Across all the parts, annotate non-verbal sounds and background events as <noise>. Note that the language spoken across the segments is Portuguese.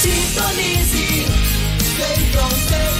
Sintonize. Feitron C559.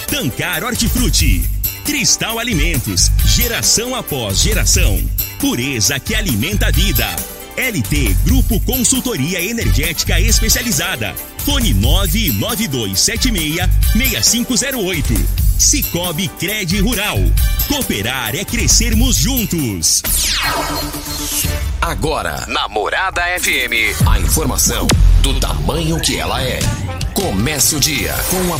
Tancar Hortifruti. Cristal Alimentos. Geração após geração. Pureza que alimenta a vida. LT Grupo Consultoria Energética Especializada. Fone 99276-6508. Cicobi Cred Rural. Cooperar é crescermos juntos. Agora, na Morada FM, a informação do tamanho que ela é. Comece o dia com a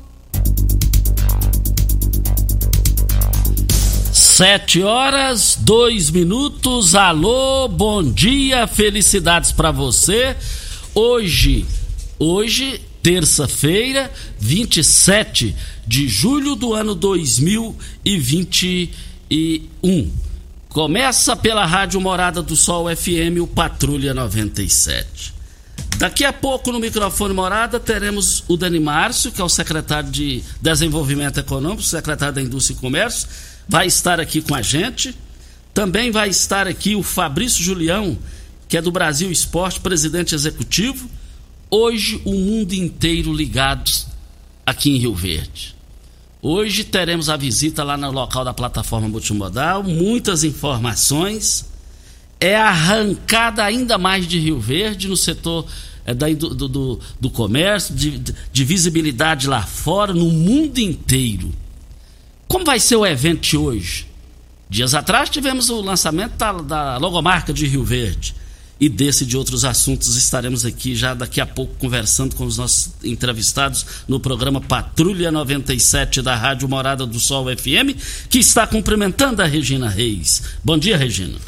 Sete horas, dois minutos. Alô, bom dia, felicidades para você. Hoje, hoje, terça-feira, 27 de julho do ano 2021. Começa pela Rádio Morada do Sol FM, o Patrulha 97. Daqui a pouco no microfone Morada teremos o Dani Márcio, que é o secretário de Desenvolvimento Econômico, secretário da Indústria e Comércio, vai estar aqui com a gente. Também vai estar aqui o Fabrício Julião, que é do Brasil Esporte, presidente executivo. Hoje o mundo inteiro ligados aqui em Rio Verde. Hoje teremos a visita lá no local da plataforma multimodal, muitas informações. É arrancada ainda mais de Rio Verde no setor é, da, do, do, do comércio, de, de visibilidade lá fora, no mundo inteiro. Como vai ser o evento de hoje? Dias atrás tivemos o lançamento da, da logomarca de Rio Verde. E desse e de outros assuntos estaremos aqui já daqui a pouco conversando com os nossos entrevistados no programa Patrulha 97 da Rádio Morada do Sol FM, que está cumprimentando a Regina Reis. Bom dia, Regina.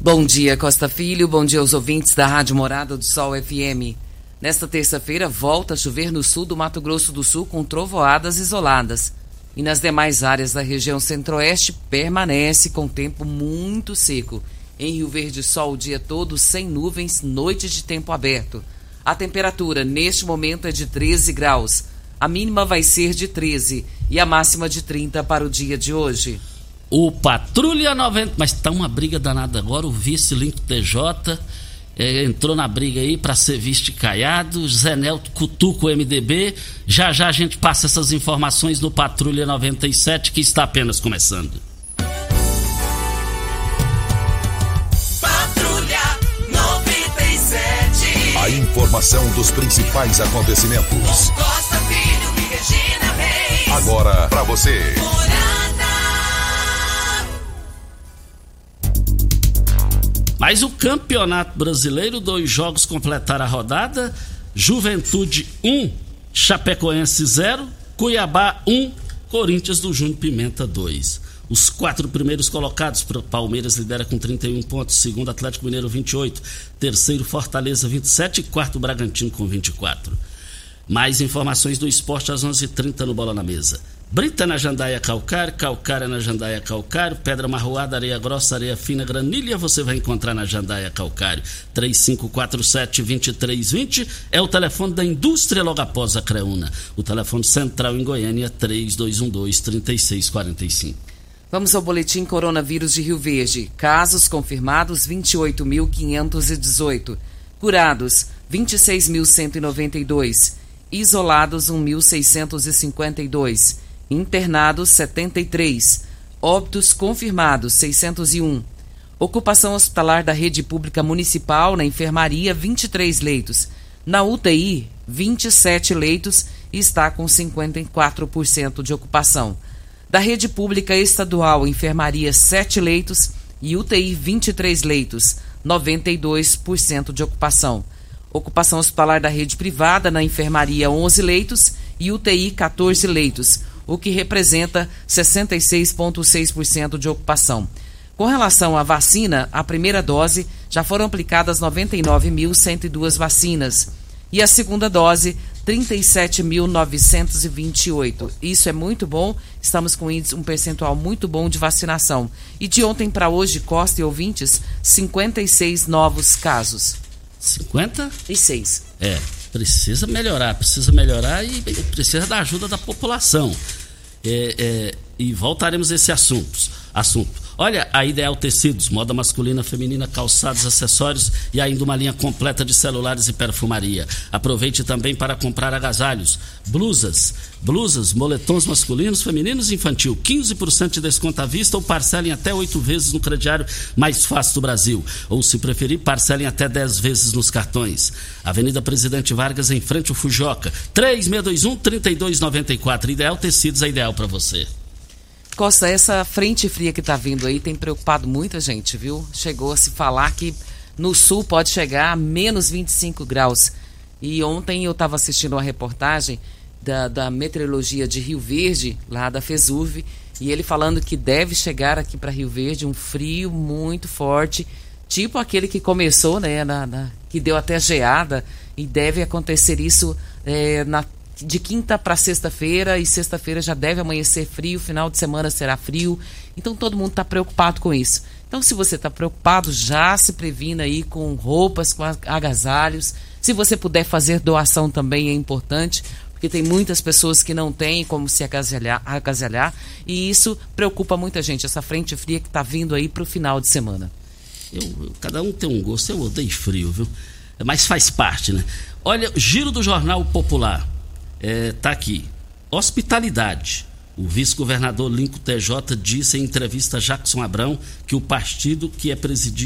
Bom dia, Costa Filho. Bom dia aos ouvintes da Rádio Morada do Sol FM. Nesta terça-feira, volta a chover no sul do Mato Grosso do Sul com trovoadas isoladas. E nas demais áreas da região centro-oeste, permanece com tempo muito seco. Em Rio Verde, sol o dia todo, sem nuvens, noite de tempo aberto. A temperatura neste momento é de 13 graus. A mínima vai ser de 13 e a máxima de 30 para o dia de hoje. O Patrulha 90. Mas tá uma briga danada agora. O vice Link TJ é, entrou na briga aí para ser visto caiado. Zé Nelto cutuca o MDB. Já já a gente passa essas informações no Patrulha 97, que está apenas começando. Patrulha 97. A informação dos principais acontecimentos. Costa Filho e Regina Reis. Agora para você. Morada. Mas o Campeonato Brasileiro, dois jogos completaram a rodada. Juventude 1, Chapecoense 0, Cuiabá 1, Corinthians do Júnior Pimenta 2. Os quatro primeiros colocados, Palmeiras lidera com 31 pontos, segundo Atlético Mineiro 28, terceiro Fortaleza 27 e quarto Bragantino com 24. Mais informações do esporte às 11:30 h 30 no Bola na Mesa. Brita na Jandaia Calcário, Calcária na Jandaia Calcário, Pedra Marroada, Areia Grossa, Areia Fina, Granilha, você vai encontrar na Jandaia Calcário. 3547-2320 é o telefone da indústria logo após a Creuna. O telefone central em Goiânia, 3212-3645. Vamos ao boletim coronavírus de Rio Verde. Casos confirmados 28.518. Curados 26.192. Isolados 1.652 internados 73, óbitos confirmados 601. Ocupação hospitalar da rede pública municipal na enfermaria 23 leitos. Na UTI, 27 leitos e está com 54% de ocupação. Da rede pública estadual, enfermaria 7 leitos e UTI 23 leitos, 92% de ocupação. Ocupação hospitalar da rede privada na enfermaria 11 leitos e UTI 14 leitos, o que representa 66,6% de ocupação. Com relação à vacina, a primeira dose já foram aplicadas 99.102 vacinas e a segunda dose 37.928. Isso é muito bom, estamos com um percentual muito bom de vacinação. E de ontem para hoje, Costa e ouvintes, 56 novos casos. 56? É, precisa melhorar, precisa melhorar e precisa da ajuda da população. É, é, e voltaremos a esse assunto. assunto. Olha, a Ideal Tecidos, moda masculina, feminina, calçados, acessórios e ainda uma linha completa de celulares e perfumaria. Aproveite também para comprar agasalhos, blusas, blusas, moletons masculinos, femininos e infantil. 15% de desconto à vista ou parcelem até oito vezes no crediário mais fácil do Brasil. Ou, se preferir, parcelem até 10 vezes nos cartões. Avenida Presidente Vargas, em frente ao Fujoca. 3621-3294. Ideal Tecidos é ideal para você. Costa, essa frente fria que está vindo aí tem preocupado muita gente, viu? Chegou a se falar que no sul pode chegar a menos 25 graus. E ontem eu estava assistindo uma reportagem da, da meteorologia de Rio Verde, lá da FESUV, e ele falando que deve chegar aqui para Rio Verde um frio muito forte, tipo aquele que começou, né, na, na que deu até geada, e deve acontecer isso é, na de quinta para sexta-feira e sexta-feira já deve amanhecer frio, final de semana será frio. Então todo mundo está preocupado com isso. Então, se você está preocupado, já se previna aí com roupas, com agasalhos. Se você puder fazer doação também é importante, porque tem muitas pessoas que não têm como se agasalhar, agasalhar e isso preocupa muita gente, essa frente fria que está vindo aí para o final de semana. Eu, eu, cada um tem um gosto, eu odeio frio, viu? Mas faz parte, né? Olha, giro do Jornal Popular está é, tá aqui. Hospitalidade. O vice-governador Lincoln TJ disse em entrevista a Jackson Abrão que o partido que, é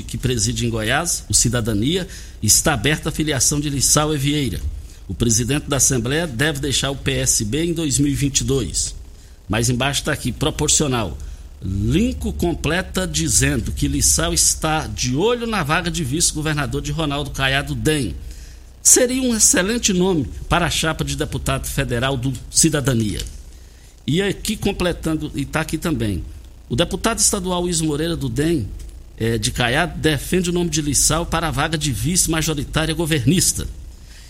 que preside em Goiás, o Cidadania, está aberto à filiação de Lissau e Vieira. O presidente da Assembleia deve deixar o PSB em 2022. Mas embaixo está aqui, proporcional. Lincoln completa dizendo que Lissau está de olho na vaga de vice-governador de Ronaldo Caiado DEM seria um excelente nome para a chapa de deputado federal do Cidadania. E aqui completando, e está aqui também, o deputado estadual Luiz Moreira do DEM, é, de Caiado, defende o nome de Lissau para a vaga de vice-majoritária governista.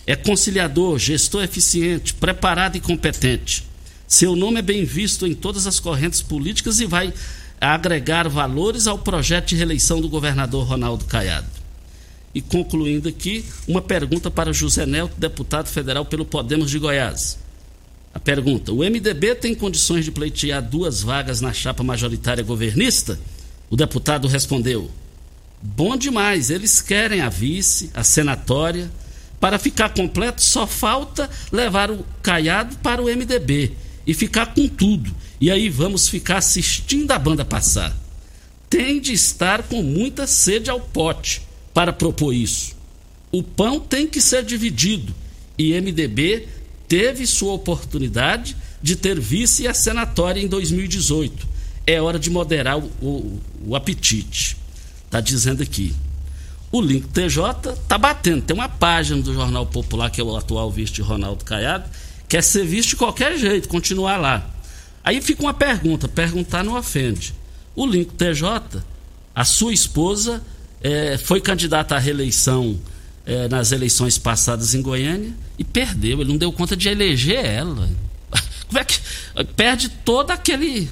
É conciliador, gestor eficiente, preparado e competente. Seu nome é bem visto em todas as correntes políticas e vai agregar valores ao projeto de reeleição do governador Ronaldo Caiado. E concluindo aqui, uma pergunta para José Nelto, deputado federal pelo Podemos de Goiás. A pergunta: o MDB tem condições de pleitear duas vagas na chapa majoritária governista? O deputado respondeu: bom demais, eles querem a vice, a senatória. Para ficar completo, só falta levar o caiado para o MDB e ficar com tudo. E aí vamos ficar assistindo a banda passar. Tem de estar com muita sede ao pote para propor isso. O pão tem que ser dividido e MDB teve sua oportunidade de ter vice a senatória em 2018. É hora de moderar o, o, o apetite. Está dizendo aqui. O link TJ está batendo. Tem uma página do Jornal Popular, que é o atual vice de Ronaldo Caiado, quer ser visto de qualquer jeito, continuar lá. Aí fica uma pergunta: perguntar não ofende. O link TJ, a sua esposa é, foi candidata à reeleição é, nas eleições passadas em Goiânia e perdeu. Ele não deu conta de eleger ela. <laughs> Como é que perde todo aquele.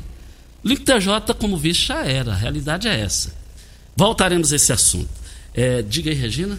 Link TJ como vice já era. A realidade é essa. Voltaremos a esse assunto. É, diga aí, Regina.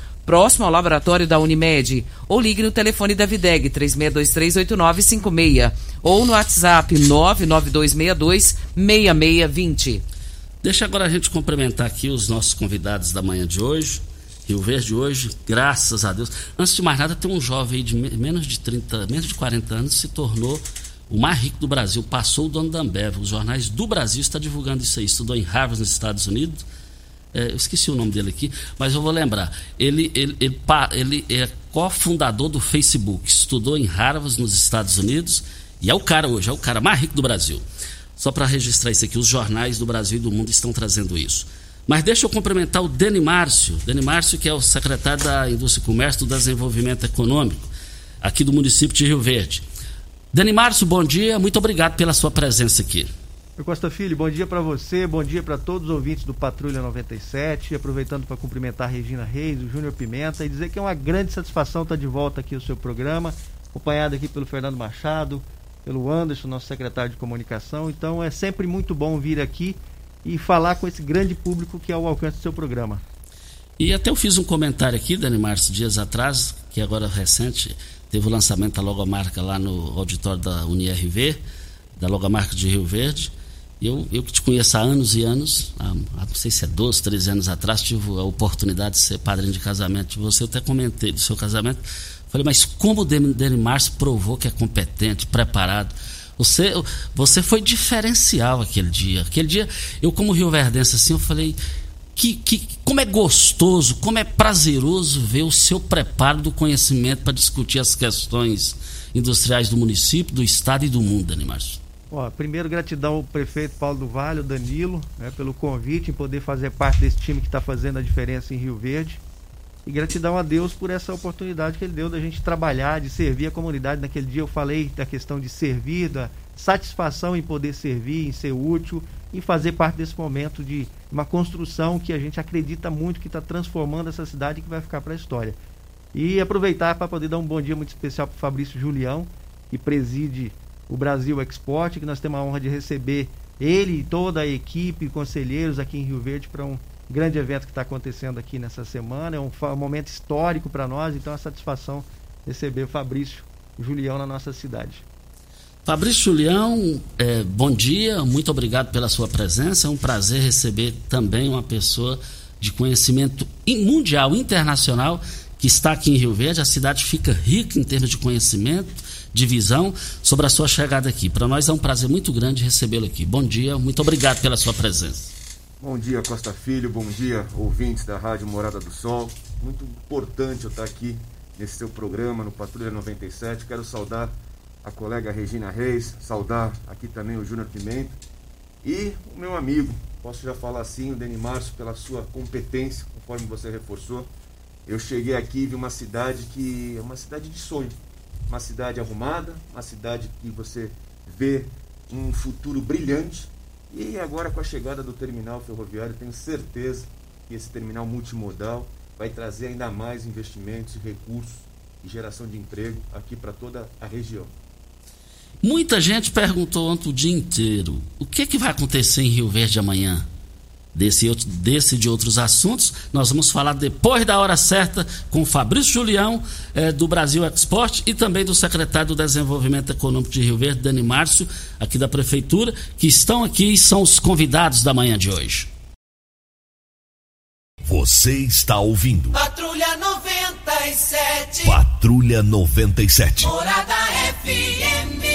próximo ao laboratório da Unimed, ou ligue no telefone da Videg 36238956 ou no WhatsApp 992626620. Deixa agora a gente cumprimentar aqui os nossos convidados da manhã de hoje. Rio Verde hoje, graças a Deus. Antes de mais nada, tem um jovem de menos de 30, menos de 40 anos se tornou o mais rico do Brasil, passou o dono da Ambev. Os jornais do Brasil estão divulgando isso aí. Estudou em Harvard, nos Estados Unidos eu esqueci o nome dele aqui, mas eu vou lembrar. Ele, ele, ele, ele é cofundador do Facebook, estudou em Harvard, nos Estados Unidos, e é o cara hoje, é o cara mais rico do Brasil. Só para registrar isso aqui, os jornais do Brasil e do mundo estão trazendo isso. Mas deixa eu cumprimentar o Dani Márcio. Márcio, que é o secretário da Indústria e Comércio do Desenvolvimento Econômico, aqui do município de Rio Verde. Dani Márcio, bom dia, muito obrigado pela sua presença aqui. Costa Filho, bom dia para você, bom dia para todos os ouvintes do Patrulha 97. Aproveitando para cumprimentar a Regina Reis, o Júnior Pimenta e dizer que é uma grande satisfação estar de volta aqui no seu programa, acompanhado aqui pelo Fernando Machado, pelo Anderson, nosso secretário de comunicação. Então é sempre muito bom vir aqui e falar com esse grande público que é o alcance do seu programa. E até eu fiz um comentário aqui, Dani Márcio, dias atrás, que agora recente, teve o lançamento da logomarca lá no auditório da UniRV, da logomarca de Rio Verde. Eu, eu que te conheço há anos e anos, há, não sei se é 12, 13 anos atrás, tive a oportunidade de ser padrinho de casamento de você, eu até comentei do seu casamento. Falei, mas como o Dani Márcio provou que é competente, preparado. Você, você foi diferencial aquele dia. Aquele dia, eu como Rio Verdense, assim, eu falei, que, que, como é gostoso, como é prazeroso ver o seu preparo do conhecimento para discutir as questões industriais do município, do estado e do mundo, Dani Márcio. Ó, primeiro, gratidão ao prefeito Paulo do Vale, o Danilo, né, pelo convite em poder fazer parte desse time que está fazendo a diferença em Rio Verde. E gratidão a Deus por essa oportunidade que Ele deu da gente trabalhar, de servir a comunidade. Naquele dia eu falei da questão de servir, da satisfação em poder servir, em ser útil, em fazer parte desse momento de uma construção que a gente acredita muito que está transformando essa cidade e que vai ficar para a história. E aproveitar para poder dar um bom dia muito especial para o Fabrício Julião, que preside o Brasil Export, que nós temos a honra de receber ele e toda a equipe, conselheiros aqui em Rio Verde para um grande evento que está acontecendo aqui nessa semana. É um, um momento histórico para nós, então é uma satisfação receber o Fabrício Julião na nossa cidade. Fabrício Julião, é, bom dia, muito obrigado pela sua presença. É um prazer receber também uma pessoa de conhecimento mundial, internacional, que está aqui em Rio Verde. A cidade fica rica em termos de conhecimento divisão sobre a sua chegada aqui. Para nós é um prazer muito grande recebê-lo aqui. Bom dia, muito obrigado pela sua presença. Bom dia, Costa Filho, bom dia, ouvintes da Rádio Morada do Sol. Muito importante eu estar aqui nesse seu programa, no Patrulha 97. Quero saudar a colega Regina Reis, saudar aqui também o Júnior Pimenta e o meu amigo, posso já falar assim, o Deni Márcio, pela sua competência, conforme você reforçou. Eu cheguei aqui e vi uma cidade que é uma cidade de sonho uma cidade arrumada, uma cidade que você vê um futuro brilhante. E agora com a chegada do terminal ferroviário, tenho certeza que esse terminal multimodal vai trazer ainda mais investimentos, recursos e geração de emprego aqui para toda a região. Muita gente perguntou ontem o dia inteiro: o que, que vai acontecer em Rio Verde amanhã? Desse, desse de outros assuntos, nós vamos falar depois da hora certa com o Fabrício Julião, eh, do Brasil Export, e também do secretário do Desenvolvimento Econômico de Rio Verde, Dani Márcio, aqui da Prefeitura, que estão aqui e são os convidados da manhã de hoje. Você está ouvindo. Patrulha 97. Patrulha 97. Morada FM.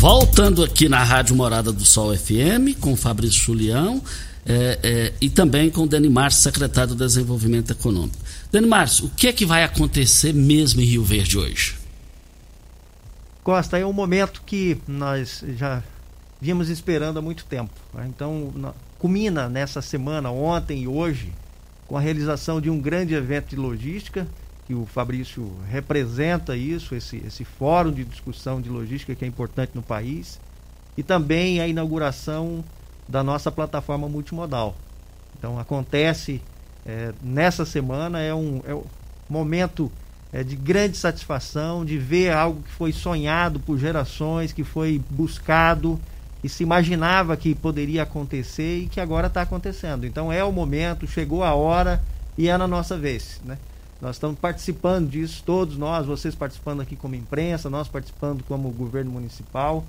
Voltando aqui na Rádio Morada do Sol FM, com Fabrício Julião é, é, e também com o Dani Márcio, secretário do Desenvolvimento Econômico. Dani Márcio, o que é que vai acontecer mesmo em Rio Verde hoje? Costa, é um momento que nós já vínhamos esperando há muito tempo. Né? Então, na, culmina nessa semana, ontem e hoje, com a realização de um grande evento de logística, que o Fabrício representa isso, esse, esse fórum de discussão de logística que é importante no país, e também a inauguração da nossa plataforma multimodal. Então, acontece é, nessa semana, é um, é um momento é, de grande satisfação de ver algo que foi sonhado por gerações, que foi buscado e se imaginava que poderia acontecer e que agora está acontecendo. Então é o momento, chegou a hora e é na nossa vez. Né? Nós estamos participando disso, todos nós, vocês participando aqui como imprensa, nós participando como governo municipal.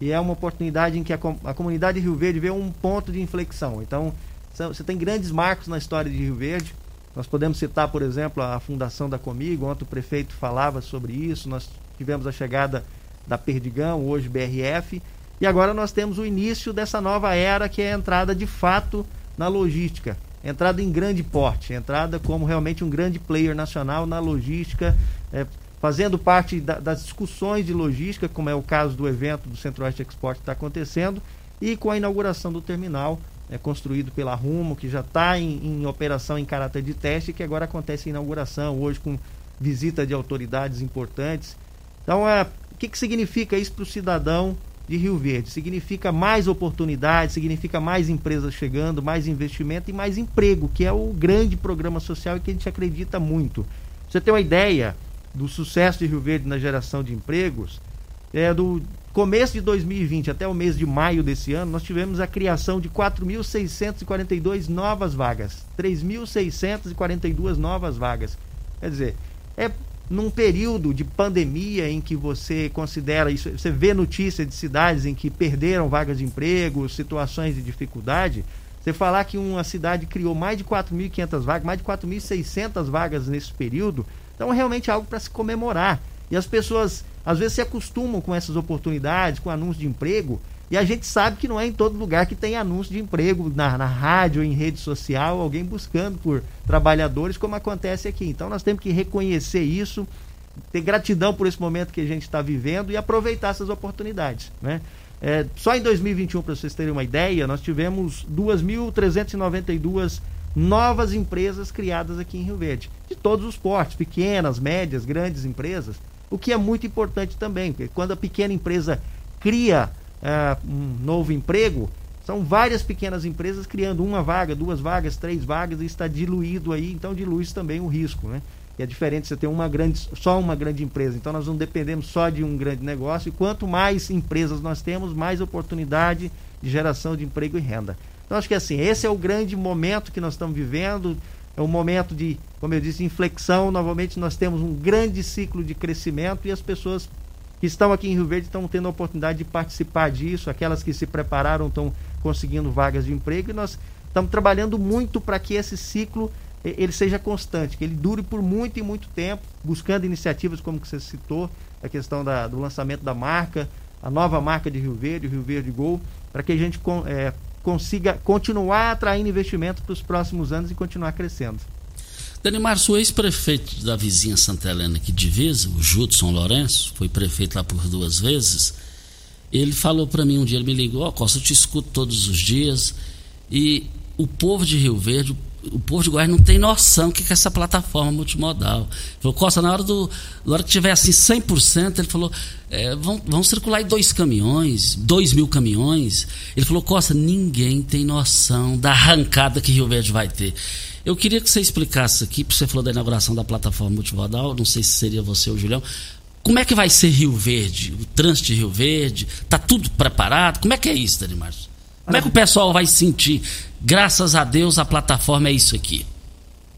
E é uma oportunidade em que a, a comunidade de Rio Verde vê um ponto de inflexão. Então, você tem grandes marcos na história de Rio Verde. Nós podemos citar, por exemplo, a fundação da Comigo, ontem o prefeito falava sobre isso. Nós tivemos a chegada da Perdigão, hoje BRF. E agora nós temos o início dessa nova era, que é a entrada de fato na logística. Entrada em grande porte, entrada como realmente um grande player nacional na logística, é, fazendo parte da, das discussões de logística, como é o caso do evento do Centro-Oeste Export que está acontecendo, e com a inauguração do terminal é, construído pela Rumo, que já está em, em, operação em caráter de teste, que agora acontece a inauguração, hoje com visita de autoridades importantes. Então, é, o que, que significa isso para o cidadão de Rio Verde. Significa mais oportunidades, significa mais empresas chegando, mais investimento e mais emprego, que é o grande programa social e que a gente acredita muito. Você tem uma ideia do sucesso de Rio Verde na geração de empregos? É do começo de 2020 até o mês de maio desse ano, nós tivemos a criação de 4.642 novas vagas. 3.642 novas vagas. Quer dizer, é num período de pandemia em que você considera isso, você vê notícias de cidades em que perderam vagas de emprego, situações de dificuldade, você falar que uma cidade criou mais de 4.500 vagas, mais de 4.600 vagas nesse período, então é realmente algo para se comemorar. E as pessoas às vezes se acostumam com essas oportunidades, com anúncios de emprego, e a gente sabe que não é em todo lugar que tem anúncio de emprego na, na rádio, em rede social, alguém buscando por trabalhadores, como acontece aqui. Então nós temos que reconhecer isso, ter gratidão por esse momento que a gente está vivendo e aproveitar essas oportunidades. Né? É, só em 2021, para vocês terem uma ideia, nós tivemos 2.392 novas empresas criadas aqui em Rio Verde, de todos os portes, pequenas, médias, grandes empresas, o que é muito importante também, porque quando a pequena empresa cria é, um novo emprego, são várias pequenas empresas criando uma vaga, duas vagas, três vagas e está diluído aí, então dilui também o risco, né? E é diferente você ter uma grande, só uma grande empresa. Então nós não dependemos só de um grande negócio e quanto mais empresas nós temos, mais oportunidade de geração de emprego e renda. Então acho que assim, esse é o grande momento que nós estamos vivendo, é um momento de, como eu disse, inflexão. Novamente nós temos um grande ciclo de crescimento e as pessoas que estão aqui em Rio Verde estão tendo a oportunidade de participar disso, aquelas que se prepararam estão conseguindo vagas de emprego e nós estamos trabalhando muito para que esse ciclo ele seja constante, que ele dure por muito e muito tempo, buscando iniciativas como que você citou, a questão da, do lançamento da marca, a nova marca de Rio Verde, o Rio Verde Gol, para que a gente é, consiga continuar atraindo investimento para os próximos anos e continuar crescendo. Danimar, o ex-prefeito da vizinha Santa Helena aqui de Divisa, o Judson Lourenço, foi prefeito lá por duas vezes. Ele falou para mim um dia, ele me ligou, ó, oh, Costa, eu te escuto todos os dias. E o povo de Rio Verde, o povo de Goiás não tem noção do que é essa plataforma multimodal. Ele falou, Costa, na hora, do, na hora que tiver assim 100%, ele falou, é, vão, vão circular dois caminhões, dois mil caminhões. Ele falou, Costa, ninguém tem noção da arrancada que Rio Verde vai ter. Eu queria que você explicasse aqui, porque você falou da inauguração da plataforma multimodal, não sei se seria você ou Julião. Como é que vai ser Rio Verde, o trânsito de Rio Verde? Está tudo preparado? Como é que é isso, Dani Márcio? Como é que o pessoal vai sentir? Graças a Deus a plataforma é isso aqui.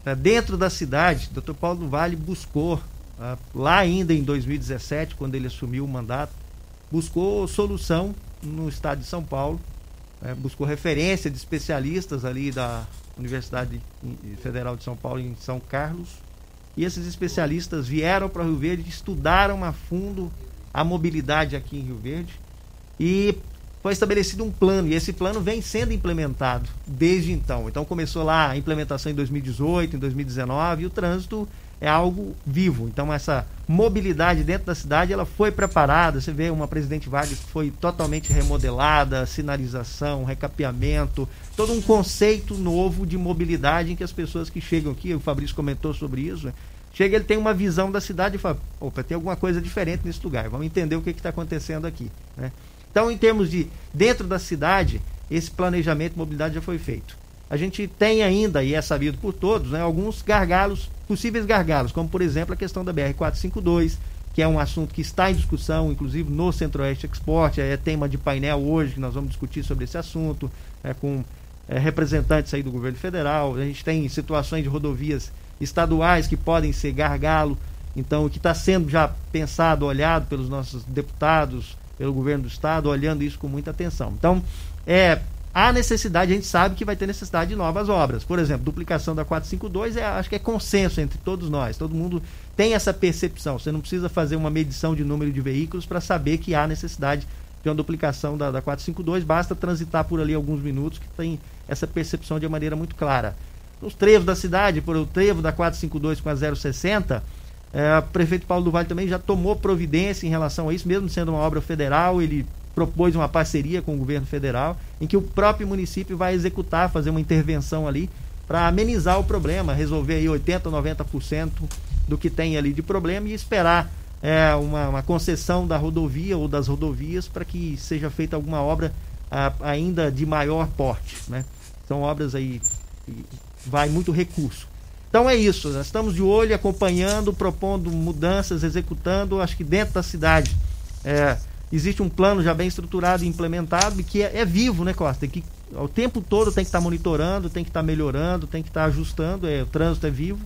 É, dentro da cidade, Dr. Paulo Vale buscou, ah, lá ainda em 2017, quando ele assumiu o mandato, buscou solução no estado de São Paulo, é, buscou referência de especialistas ali da Universidade Federal de São Paulo em São Carlos. E esses especialistas vieram para Rio Verde, estudaram a fundo a mobilidade aqui em Rio Verde e foi estabelecido um plano e esse plano vem sendo implementado desde então. Então começou lá a implementação em 2018, em 2019 e o trânsito é algo vivo. Então essa mobilidade dentro da cidade ela foi preparada. Você vê uma Presidente Vargas que foi totalmente remodelada, sinalização, recapeamento, todo um conceito novo de mobilidade em que as pessoas que chegam aqui, o Fabrício comentou sobre isso, né? chega ele tem uma visão da cidade e fala, opa, tem alguma coisa diferente nesse lugar. Vamos entender o que está acontecendo aqui. Né? Então, em termos de dentro da cidade, esse planejamento de mobilidade já foi feito a gente tem ainda, e é sabido por todos, né, alguns gargalos, possíveis gargalos, como por exemplo a questão da BR-452, que é um assunto que está em discussão, inclusive no Centro-Oeste Export, é tema de painel hoje, que nós vamos discutir sobre esse assunto, é, com é, representantes aí do governo federal. A gente tem situações de rodovias estaduais que podem ser gargalo, então o que está sendo já pensado, olhado pelos nossos deputados, pelo governo do estado, olhando isso com muita atenção. Então, é há necessidade, a gente sabe que vai ter necessidade de novas obras. Por exemplo, duplicação da 452, é, acho que é consenso entre todos nós. Todo mundo tem essa percepção. Você não precisa fazer uma medição de número de veículos para saber que há necessidade de uma duplicação da, da 452. Basta transitar por ali alguns minutos que tem essa percepção de maneira muito clara. Os trevos da cidade, por o trevo da 452 com a 060, é, o prefeito Paulo do Vale também já tomou providência em relação a isso, mesmo sendo uma obra federal, ele propôs uma parceria com o governo federal, em que o próprio município vai executar, fazer uma intervenção ali para amenizar o problema, resolver aí 80%, 90% do que tem ali de problema e esperar é, uma, uma, concessão da rodovia ou das rodovias para que seja feita alguma obra a, ainda de maior porte. Né? São obras aí que vai muito recurso. Então é isso, nós estamos de olho, acompanhando, propondo mudanças, executando, acho que dentro da cidade. É, existe um plano já bem estruturado e implementado que é, é vivo, né, Costa? Que, o tempo todo tem que estar tá monitorando, tem que estar tá melhorando, tem que estar tá ajustando, é, o trânsito é vivo.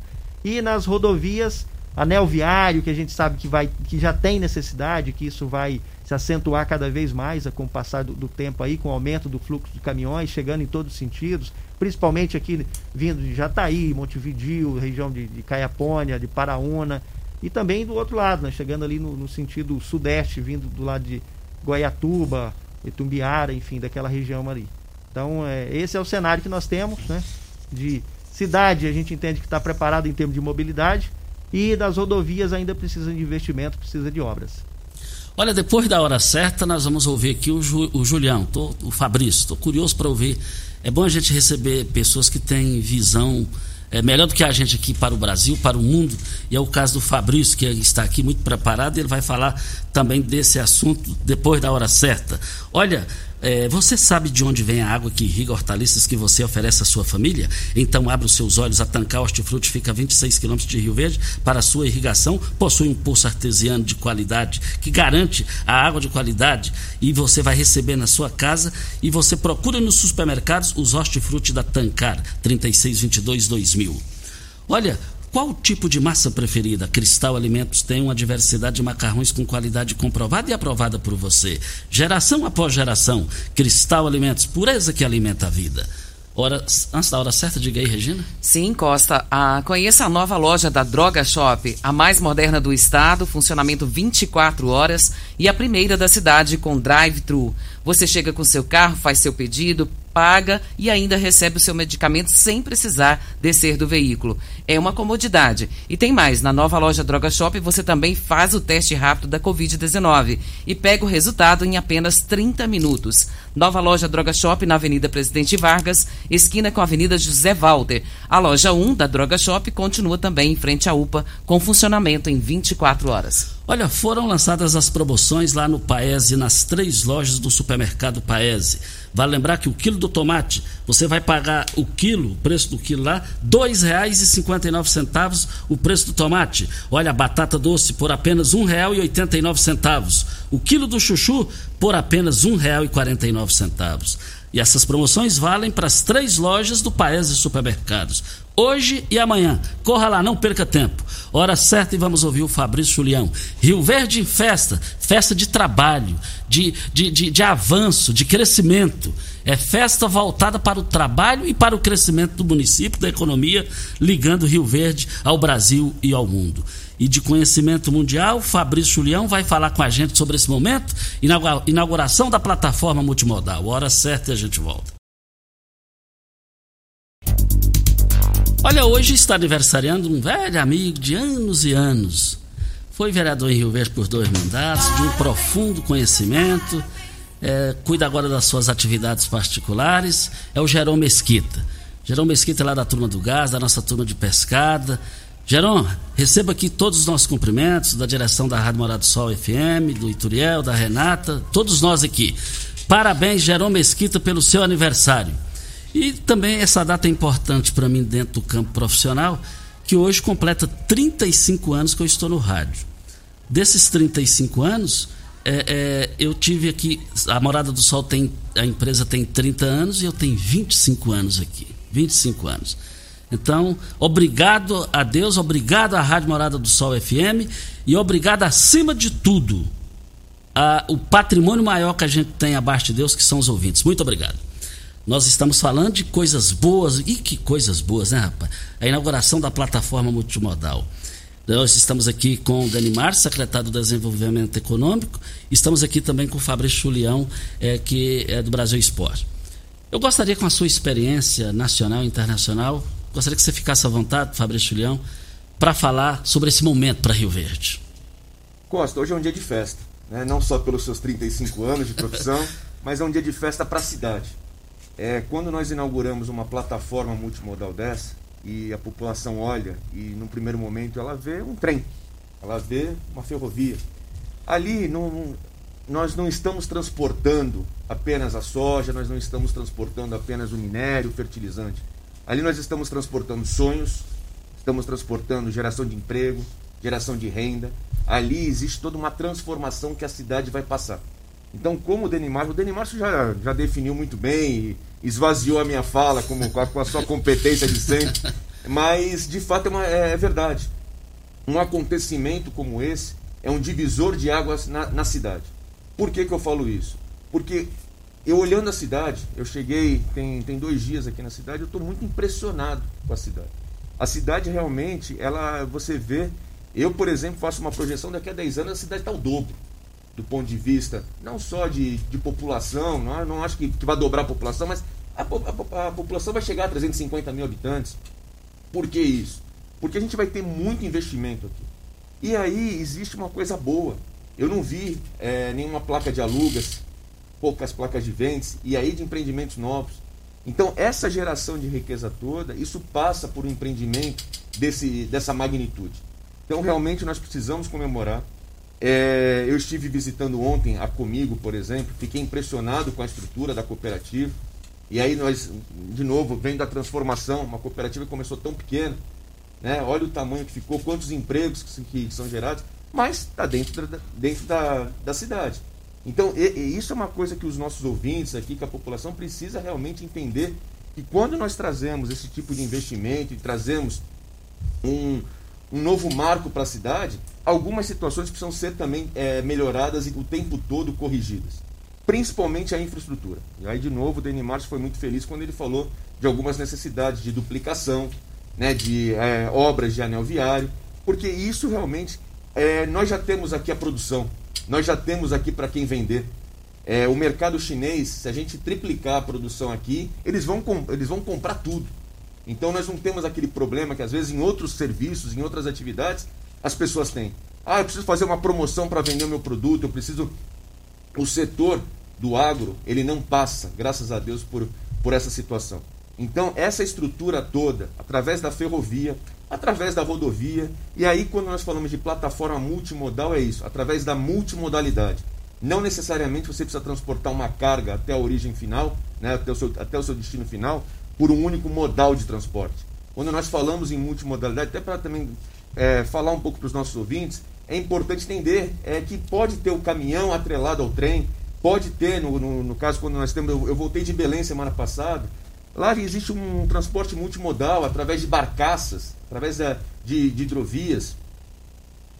E nas rodovias, anel viário, que a gente sabe que, vai, que já tem necessidade, que isso vai se acentuar cada vez mais com o passar do, do tempo aí, com o aumento do fluxo de caminhões, chegando em todos os sentidos, principalmente aqui vindo de Jataí, Montevidio, região de, de Caiapônia, de Paraúna, e também do outro lado, né, chegando ali no, no sentido sudeste, vindo do lado de Goiatuba, Itumbiara, enfim, daquela região ali. Então, é, esse é o cenário que nós temos, né? De cidade, a gente entende que está preparado em termos de mobilidade, e das rodovias ainda precisa de investimento, precisa de obras. Olha, depois da hora certa, nós vamos ouvir aqui o, Ju, o Julião, tô, o Fabrício. Estou curioso para ouvir. É bom a gente receber pessoas que têm visão é melhor do que a gente aqui para o Brasil, para o mundo. E é o caso do Fabrício, que está aqui muito preparado, ele vai falar também desse assunto depois da hora certa. Olha, é, você sabe de onde vem a água que irriga hortaliças que você oferece à sua família? Então abra os seus olhos. A Tancar Hortifruti fica a 26 quilômetros de Rio Verde. Para sua irrigação, possui um poço artesiano de qualidade que garante a água de qualidade e você vai receber na sua casa. E você procura nos supermercados os hortifruti da Tancar 3622 2000. Olha, qual tipo de massa preferida? Cristal Alimentos tem uma diversidade de macarrões com qualidade comprovada e aprovada por você. Geração após geração. Cristal Alimentos, pureza que alimenta a vida. Hora, antes da hora certa, diga aí, Regina. Sim, Costa. Ah, conheça a nova loja da Droga Shop, a mais moderna do estado, funcionamento 24 horas e a primeira da cidade com drive-thru. Você chega com seu carro, faz seu pedido, paga e ainda recebe o seu medicamento sem precisar descer do veículo. É uma comodidade. E tem mais, na nova loja Droga Shop você também faz o teste rápido da Covid-19 e pega o resultado em apenas 30 minutos. Nova loja Droga Shop na Avenida Presidente Vargas, esquina com a Avenida José Walter. A loja 1 da Droga Shop continua também em frente à UPA, com funcionamento em 24 horas. Olha, foram lançadas as promoções lá no Paese, nas três lojas do supermercado Paese. Vale lembrar que o quilo do tomate, você vai pagar o quilo, o preço do quilo lá, R$ 2,59 o preço do tomate. Olha, a batata doce por apenas R$ 1,89. O quilo do chuchu por apenas R$ 1,49. E essas promoções valem para as três lojas do Paese Supermercados hoje e amanhã. Corra lá, não perca tempo. Hora certa e vamos ouvir o Fabrício Julião. Rio Verde em festa, festa de trabalho, de, de, de, de, avanço, de crescimento. É festa voltada para o trabalho e para o crescimento do município, da economia, ligando Rio Verde ao Brasil e ao mundo. E de conhecimento mundial, Fabrício Julião vai falar com a gente sobre esse momento, inauguração da plataforma multimodal. Hora certa e a gente volta. Olha, hoje está aniversariando um velho amigo de anos e anos. Foi vereador em Rio Verde por dois mandatos, de um profundo conhecimento, é, cuida agora das suas atividades particulares, é o Jerome Mesquita. Jerome Mesquita é lá da turma do gás, da nossa turma de pescada. Jerome, receba aqui todos os nossos cumprimentos da direção da Rádio Morado do Sol FM, do Ituriel, da Renata, todos nós aqui. Parabéns, Jerome Mesquita, pelo seu aniversário. E também essa data é importante para mim dentro do campo profissional, que hoje completa 35 anos que eu estou no rádio. Desses 35 anos, é, é, eu tive aqui. A Morada do Sol tem. A empresa tem 30 anos e eu tenho 25 anos aqui. 25 anos. Então, obrigado a Deus, obrigado à Rádio Morada do Sol FM e obrigado acima de tudo a, o patrimônio maior que a gente tem abaixo de Deus, que são os ouvintes. Muito obrigado. Nós estamos falando de coisas boas, e que coisas boas, né, rapaz? A inauguração da plataforma multimodal. Nós estamos aqui com o Danimar, secretário do Desenvolvimento Econômico. Estamos aqui também com o Fabrício Julião, é, que é do Brasil Esporte. Eu gostaria, com a sua experiência nacional e internacional, gostaria que você ficasse à vontade, Fabrício Julião, para falar sobre esse momento para Rio Verde. Costa, hoje é um dia de festa. Né? Não só pelos seus 35 anos de profissão, <laughs> mas é um dia de festa para a cidade. É, quando nós inauguramos uma plataforma multimodal dessa, e a população olha e num primeiro momento ela vê um trem, ela vê uma ferrovia. Ali não, nós não estamos transportando apenas a soja, nós não estamos transportando apenas o minério, o fertilizante. Ali nós estamos transportando sonhos, estamos transportando geração de emprego, geração de renda. Ali existe toda uma transformação que a cidade vai passar. Então, como o Denimar, o Denimar já, já definiu muito bem, esvaziou a minha fala como, com, a, sua competência de sempre, mas de fato é, uma, é, é, verdade. Um acontecimento como esse é um divisor de águas na, na cidade. Por que, que eu falo isso? Porque eu olhando a cidade, eu cheguei, tem, tem dois dias aqui na cidade, eu estou muito impressionado com a cidade. A cidade realmente, ela, você vê, eu, por exemplo, faço uma projeção, daqui a 10 anos a cidade está o dobro do ponto de vista não só de, de população, não, não acho que, que vai dobrar a população, mas a, a, a, população vai chegar a 350 mil habitantes. Por que isso? Porque a gente vai ter muito investimento aqui. E aí existe uma coisa boa. Eu não vi é, nenhuma placa de alugas, poucas placas de vendas, e aí de empreendimentos novos. Então, essa geração de riqueza toda, isso passa por um empreendimento desse, dessa magnitude. Então, realmente, nós precisamos comemorar. É, eu estive visitando ontem a Comigo, por exemplo, fiquei impressionado com a estrutura da cooperativa. E aí nós, de novo, vem da transformação, uma cooperativa começou tão pequena, né? olha o tamanho que ficou, quantos empregos que, que são gerados, mas está dentro, da, dentro da, da cidade. Então, e, e isso é uma coisa que os nossos ouvintes aqui, que a população precisa realmente entender, que quando nós trazemos esse tipo de investimento e trazemos um, um novo marco para a cidade, algumas situações precisam ser também é, melhoradas e o tempo todo corrigidas. Principalmente a infraestrutura. E aí, de novo, o Denis Marques foi muito feliz quando ele falou de algumas necessidades de duplicação, né, de é, obras de anel viário, porque isso realmente, é, nós já temos aqui a produção, nós já temos aqui para quem vender. É, o mercado chinês, se a gente triplicar a produção aqui, eles vão, eles vão comprar tudo. Então nós não temos aquele problema que às vezes em outros serviços, em outras atividades, as pessoas têm. Ah, eu preciso fazer uma promoção para vender o meu produto, eu preciso. O setor do agro, ele não passa, graças a Deus, por, por essa situação. Então, essa estrutura toda, através da ferrovia, através da rodovia, e aí quando nós falamos de plataforma multimodal, é isso, através da multimodalidade. Não necessariamente você precisa transportar uma carga até a origem final, né, até, o seu, até o seu destino final, por um único modal de transporte. Quando nós falamos em multimodalidade, até para também é, falar um pouco para os nossos ouvintes, é importante entender é, que pode ter o caminhão atrelado ao trem, pode ter, no, no, no caso, quando nós temos. Eu, eu, voltei de Belém semana passada, lá existe um transporte multimodal através de barcaças, através da, de, de hidrovias.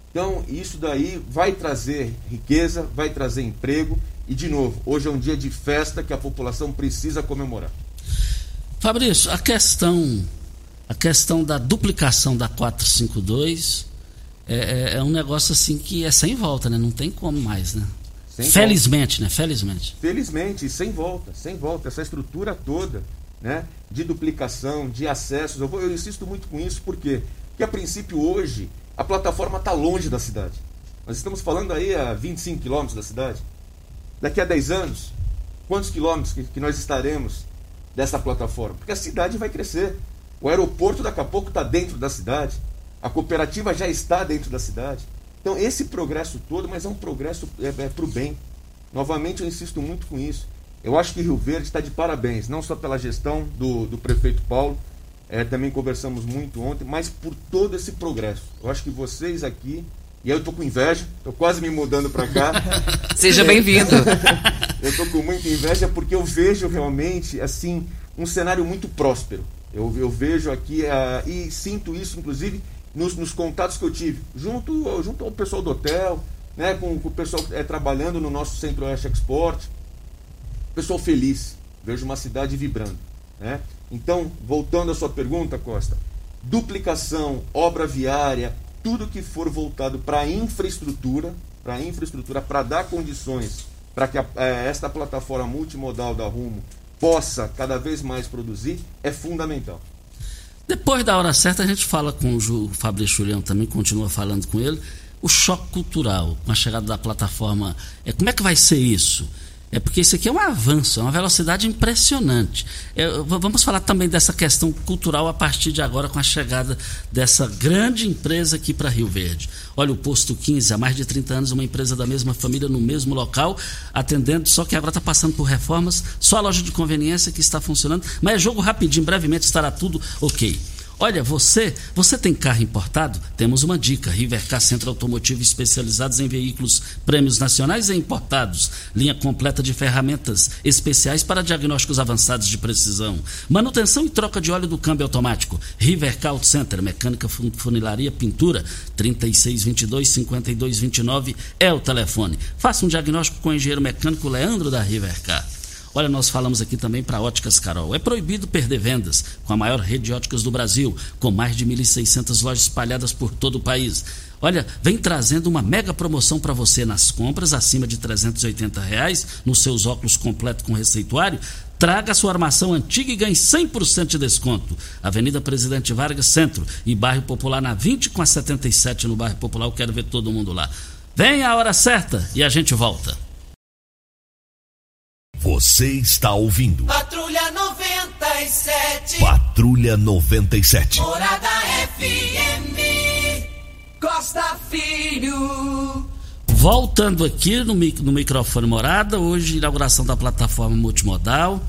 Então, isso daí vai trazer riqueza, vai trazer emprego. E, de novo, hoje é um dia de festa que a população precisa comemorar. Fabrício, a questão, a questão da duplicação da 452 é, é, é, um negócio assim que é sem volta, né? Não tem como mais, né? Sem Felizmente, volta. né? Felizmente. Felizmente, sem volta, sem volta. Essa estrutura toda, né, de duplicação, de acessos. Eu, vou, eu insisto muito com isso porque, porque a princípio hoje a plataforma está longe da cidade. Nós estamos falando aí a 25 quilômetros da cidade. Daqui a 10 anos, quantos quilômetros que, que nós estaremos dessa plataforma? Porque a cidade vai crescer. O aeroporto daqui a pouco está dentro da cidade. A cooperativa já está dentro da cidade. Então, esse progresso todo, mas é um progresso é, é para o bem. Novamente, eu insisto muito com isso. Eu acho que Rio Verde está de parabéns, não só pela gestão do, do prefeito Paulo, é, também conversamos muito ontem, mas por todo esse progresso. Eu acho que vocês aqui, e eu estou com inveja, estou quase me mudando para cá. <laughs> Seja bem-vindo. <laughs> eu estou com muita inveja porque eu vejo realmente assim um cenário muito próspero. Eu, eu vejo aqui uh, e sinto isso, inclusive, nos, nos, contatos que eu tive, junto, junto ao pessoal do hotel, né, com, com o pessoal é, trabalhando no nosso Centro-Oeste Export. Pessoal feliz, vejo uma cidade vibrando. Né? Então, voltando à sua pergunta, Costa, duplicação, obra viária, tudo que for voltado para infraestrutura, para infraestrutura, para dar condições para que a, é, esta plataforma multimodal da Rumo possa cada vez mais produzir, é fundamental. Depois da hora certa, a gente fala com o Fabrício Julião também, continua falando com ele. O choque cultural com a chegada da plataforma, é, como é que vai ser isso? É porque isso aqui é um avanço, é uma velocidade impressionante. É, vamos falar também dessa questão cultural a partir de agora com a chegada dessa grande empresa aqui para Rio Verde. Olha, o Posto 15, há mais de 30 anos, uma empresa da mesma família no mesmo local, atendendo, só que agora está passando por reformas, só a loja de conveniência que está funcionando, mas é jogo rapidinho, brevemente estará tudo ok. Olha, você, você tem carro importado? Temos uma dica. Rivercar Centro Automotivo especializados em veículos prêmios nacionais e importados. Linha completa de ferramentas especiais para diagnósticos avançados de precisão. Manutenção e troca de óleo do câmbio automático. Rivercar Auto Center, mecânica, funilaria, pintura. 3622 5229 é o telefone. Faça um diagnóstico com o engenheiro mecânico Leandro da Rivercar. Olha, nós falamos aqui também para Óticas Carol. É proibido perder vendas com a maior rede de óticas do Brasil, com mais de 1.600 lojas espalhadas por todo o país. Olha, vem trazendo uma mega promoção para você nas compras acima de 380 reais nos seus óculos completo com receituário. Traga sua armação antiga e ganhe 100% de desconto. Avenida Presidente Vargas, Centro e Bairro Popular na 20 com a 77 no Bairro Popular. Eu quero ver todo mundo lá. Vem a hora certa e a gente volta. Você está ouvindo. Patrulha 97. Patrulha 97. Morada FM. Costa Filho. Voltando aqui no, no microfone Morada, hoje inauguração da plataforma multimodal.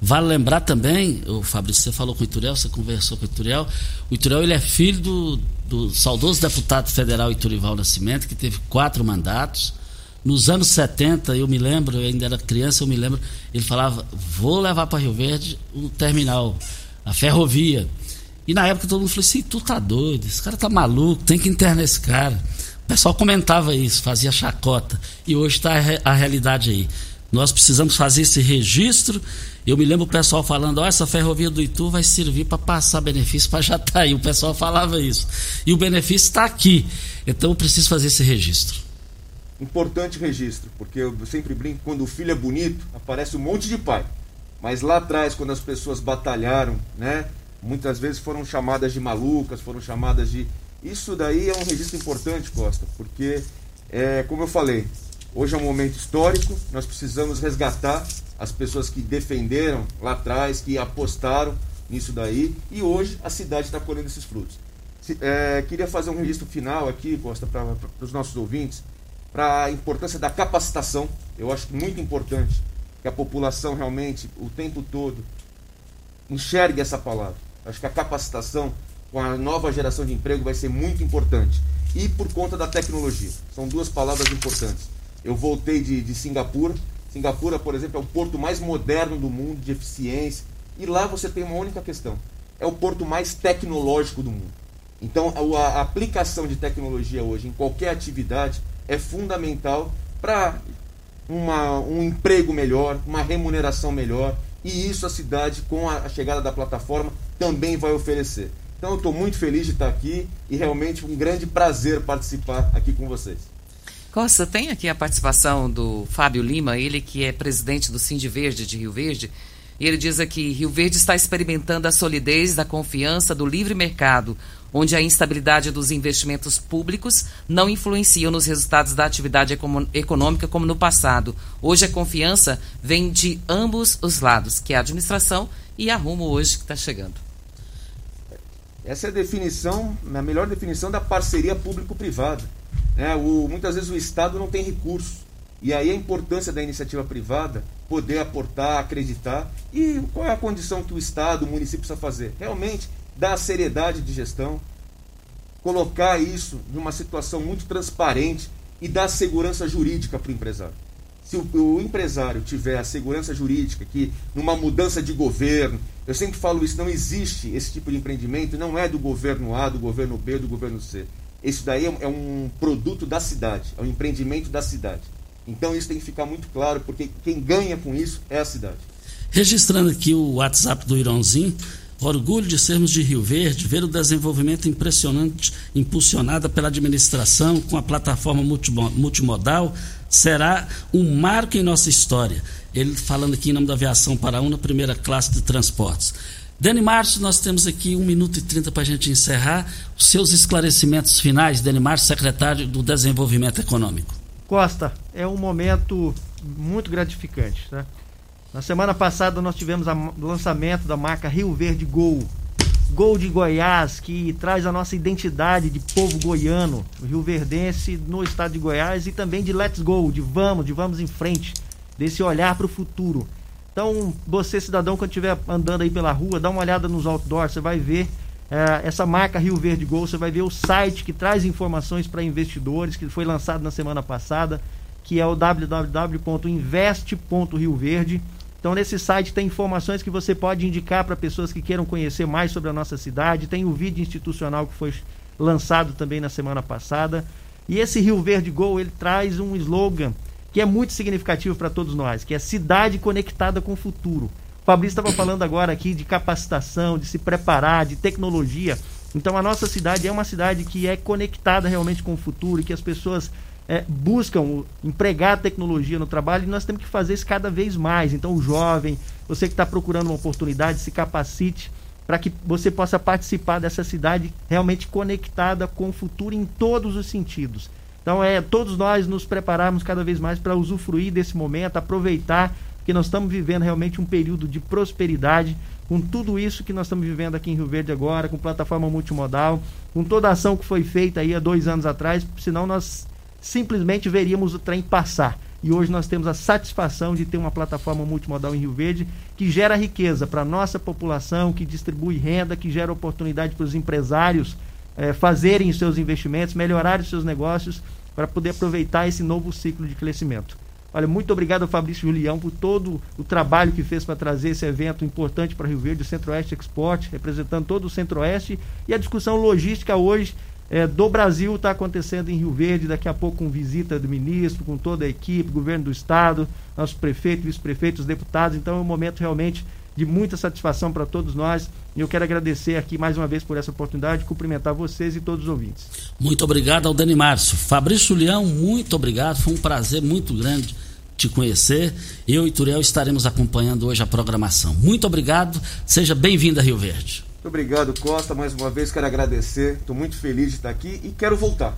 Vale lembrar também, o Fabrício, você falou com o Ituriel, você conversou com o Ituriel. O Ituriel ele é filho do, do saudoso deputado federal Iturival Nascimento, que teve quatro mandatos nos anos 70, eu me lembro, eu ainda era criança, eu me lembro, ele falava: vou levar para Rio Verde o terminal, a ferrovia. E na época todo mundo falou assim: tu tá doido, esse cara tá maluco, tem que internar esse cara. O pessoal comentava isso, fazia chacota. E hoje está a realidade aí. Nós precisamos fazer esse registro. Eu me lembro o pessoal falando: ó, oh, essa ferrovia do Itu vai servir para passar benefício para Jataí. O pessoal falava isso. E o benefício está aqui. Então eu preciso fazer esse registro importante registro, porque eu sempre brinco, quando o filho é bonito, aparece um monte de pai. Mas lá atrás, quando as pessoas batalharam, né, muitas vezes foram chamadas de malucas, foram chamadas de. Isso daí é um registro importante, Costa, porque, é, como eu falei, hoje é um momento histórico, nós precisamos resgatar as pessoas que defenderam lá atrás, que apostaram nisso daí, e hoje a cidade está colhendo esses frutos. É, queria fazer um registro final aqui, Costa, para os nossos ouvintes para a importância da capacitação. Eu acho muito importante que a população realmente, o tempo todo, enxergue essa palavra. Acho que a capacitação com a nova geração de emprego vai ser muito importante. E por conta da tecnologia. São duas palavras importantes. Eu voltei de, de Singapura. Singapura, por exemplo, é o porto mais moderno do mundo de eficiência. E lá você tem uma única questão: é o porto mais tecnológico do mundo. Então, a, a aplicação de tecnologia hoje em qualquer atividade é fundamental para um emprego melhor, uma remuneração melhor, e isso a cidade, com a chegada da plataforma, também vai oferecer. Então eu estou muito feliz de estar aqui e realmente um grande prazer participar aqui com vocês. Costa, tem aqui a participação do Fábio Lima, ele que é presidente do Cindy Verde de Rio Verde, E ele diz aqui: Rio Verde está experimentando a solidez da confiança do livre mercado, onde a instabilidade dos investimentos públicos não influenciam nos resultados da atividade econômica como no passado. Hoje a confiança vem de ambos os lados, que é a administração e a rumo hoje que está chegando. Essa é a definição, a melhor definição da parceria público-privada. É, o, muitas vezes o Estado não tem recursos. E aí a importância da iniciativa privada poder aportar, acreditar. E qual é a condição que o Estado, o município precisa fazer? Realmente dar seriedade de gestão, colocar isso numa situação muito transparente e dar segurança jurídica para o empresário. Se o, o, empresário tiver a segurança jurídica que numa mudança de governo, eu sempre falo isso, não existe esse tipo de empreendimento, não é do governo A, do governo B, do governo C. Isso daí é, é um produto da cidade, é um empreendimento da cidade. Então isso tem que ficar muito claro, porque quem ganha com isso é a cidade. Registrando aqui o WhatsApp do Ironzinho, orgulho de sermos de Rio Verde, ver o desenvolvimento impressionante impulsionado pela administração com a plataforma multimodal será um marco em nossa história. Ele falando aqui em nome da Aviação Paraúna, primeira classe de transportes. Dani Márcio, nós temos aqui um minuto e trinta para a gente encerrar. Os seus esclarecimentos finais, Dani Márcio, secretário do Desenvolvimento Econômico. Costa, é um momento muito gratificante. Né? Na semana passada nós tivemos o lançamento da marca Rio Verde Gol. Gol de Goiás, que traz a nossa identidade de povo goiano, rio verdense no estado de Goiás e também de Let's Go, de vamos, de vamos em frente, desse olhar para o futuro. Então, você cidadão, quando estiver andando aí pela rua, dá uma olhada nos outdoors, você vai ver é, essa marca Rio Verde Gol, você vai ver o site que traz informações para investidores, que foi lançado na semana passada, que é o www.investe.rioverde. Então, nesse site tem informações que você pode indicar para pessoas que queiram conhecer mais sobre a nossa cidade. Tem o vídeo institucional que foi lançado também na semana passada. E esse Rio Verde Gol, ele traz um slogan que é muito significativo para todos nós, que é cidade conectada com o futuro. Fabrício estava falando agora aqui de capacitação, de se preparar, de tecnologia. Então a nossa cidade é uma cidade que é conectada realmente com o futuro e que as pessoas é, buscam empregar tecnologia no trabalho e nós temos que fazer isso cada vez mais. Então o jovem, você que está procurando uma oportunidade, se capacite para que você possa participar dessa cidade realmente conectada com o futuro em todos os sentidos. Então é todos nós nos prepararmos cada vez mais para usufruir desse momento, aproveitar que nós estamos vivendo realmente um período de prosperidade, com tudo isso que nós estamos vivendo aqui em Rio Verde agora, com plataforma multimodal, com toda a ação que foi feita aí há dois anos atrás, senão nós simplesmente veríamos o trem passar. E hoje nós temos a satisfação de ter uma plataforma multimodal em Rio Verde que gera riqueza para a nossa população, que distribui renda, que gera oportunidade para os empresários eh, fazerem os seus investimentos, melhorarem os seus negócios para poder aproveitar esse novo ciclo de crescimento. Olha, muito obrigado ao Fabrício Julião por todo o trabalho que fez para trazer esse evento importante para Rio Verde, o Centro-Oeste Export, representando todo o Centro-Oeste. E a discussão logística hoje é, do Brasil está acontecendo em Rio Verde, daqui a pouco com visita do ministro, com toda a equipe, governo do estado, nossos prefeitos, vice-prefeitos, deputados. Então é um momento realmente de muita satisfação para todos nós. E eu quero agradecer aqui mais uma vez por essa oportunidade, cumprimentar vocês e todos os ouvintes. Muito obrigado ao Dani Márcio. Fabrício Leão, muito obrigado. Foi um prazer muito grande te conhecer. Eu e Turiel estaremos acompanhando hoje a programação. Muito obrigado. Seja bem-vindo a Rio Verde. Muito obrigado, Costa. Mais uma vez quero agradecer. Estou muito feliz de estar aqui e quero voltar.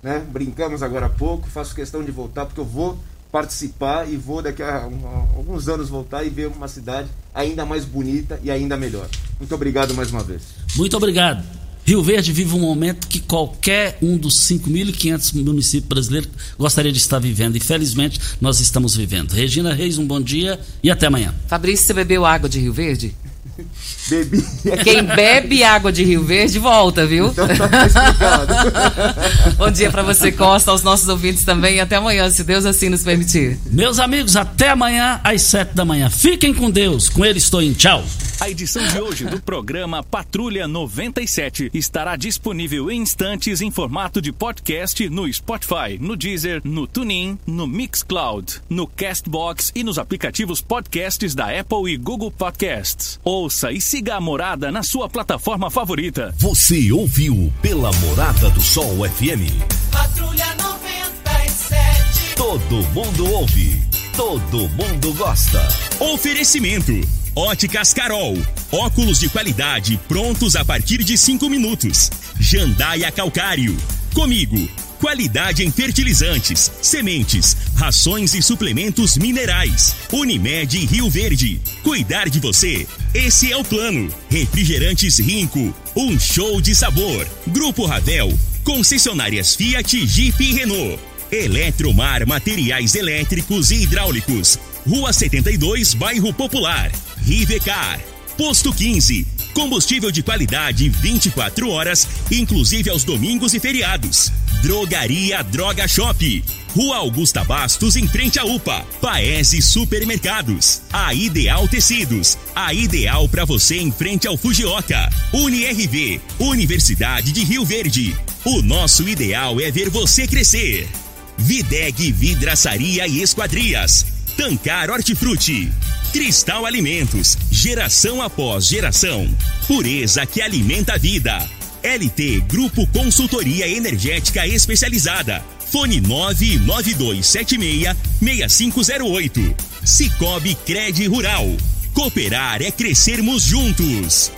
Né? Brincamos agora há pouco, faço questão de voltar porque eu vou participar e vou daqui a, alguns anos voltar e ver uma cidade ainda mais bonita e ainda melhor. Muito obrigado mais uma vez. Muito obrigado. Rio Verde vive um momento que qualquer um dos 5.500 municípios brasileiros gostaria de estar vivendo. E felizmente nós estamos vivendo. Regina Reis, um bom dia e até amanhã. Fabrício, você bebeu água de Rio Verde? <laughs> Bebi. Quem bebe água de Rio Verde volta, viu? Então tá explicado. <laughs> Bom dia para você, Costa, aos nossos ouvintes também. E até amanhã, se Deus assim nos permitir. Meus amigos, até amanhã às sete da manhã. Fiquem com Deus. Com ele estou em tchau. A edição de hoje do programa Patrulha 97 estará disponível em instantes em formato de podcast no Spotify, no Deezer, no TuneIn, no Mixcloud, no Castbox e nos aplicativos podcasts da Apple e Google Podcasts. Ouça e siga a Morada na sua plataforma favorita. Você ouviu pela Morada do Sol FM. Patrulha 97. Todo mundo ouve, todo mundo gosta. Oferecimento Óticas Carol. Óculos de qualidade prontos a partir de 5 minutos. Jandaia Calcário. Comigo. Qualidade em fertilizantes, sementes, rações e suplementos minerais. Unimed Rio Verde. Cuidar de você. Esse é o plano. Refrigerantes Rinco. Um show de sabor. Grupo Ravel. Concessionárias Fiat, Jeep e Renault. Eletromar Materiais Elétricos e Hidráulicos. Rua 72, Bairro Popular. Rivecar. Posto 15. Combustível de qualidade 24 horas, inclusive aos domingos e feriados. Drogaria Droga Shop. Rua Augusta Bastos, em frente à UPA. Paese Supermercados. A Ideal Tecidos. A ideal para você em frente ao Fujioka. UniRV. Universidade de Rio Verde. O nosso ideal é ver você crescer. Videg Vidraçaria e Esquadrias. Tancar Hortifruti. Cristal Alimentos, geração após geração. Pureza que alimenta a vida. LT Grupo Consultoria Energética Especializada. Fone 99276-6508. Cicobi Cred Rural. Cooperar é crescermos juntos.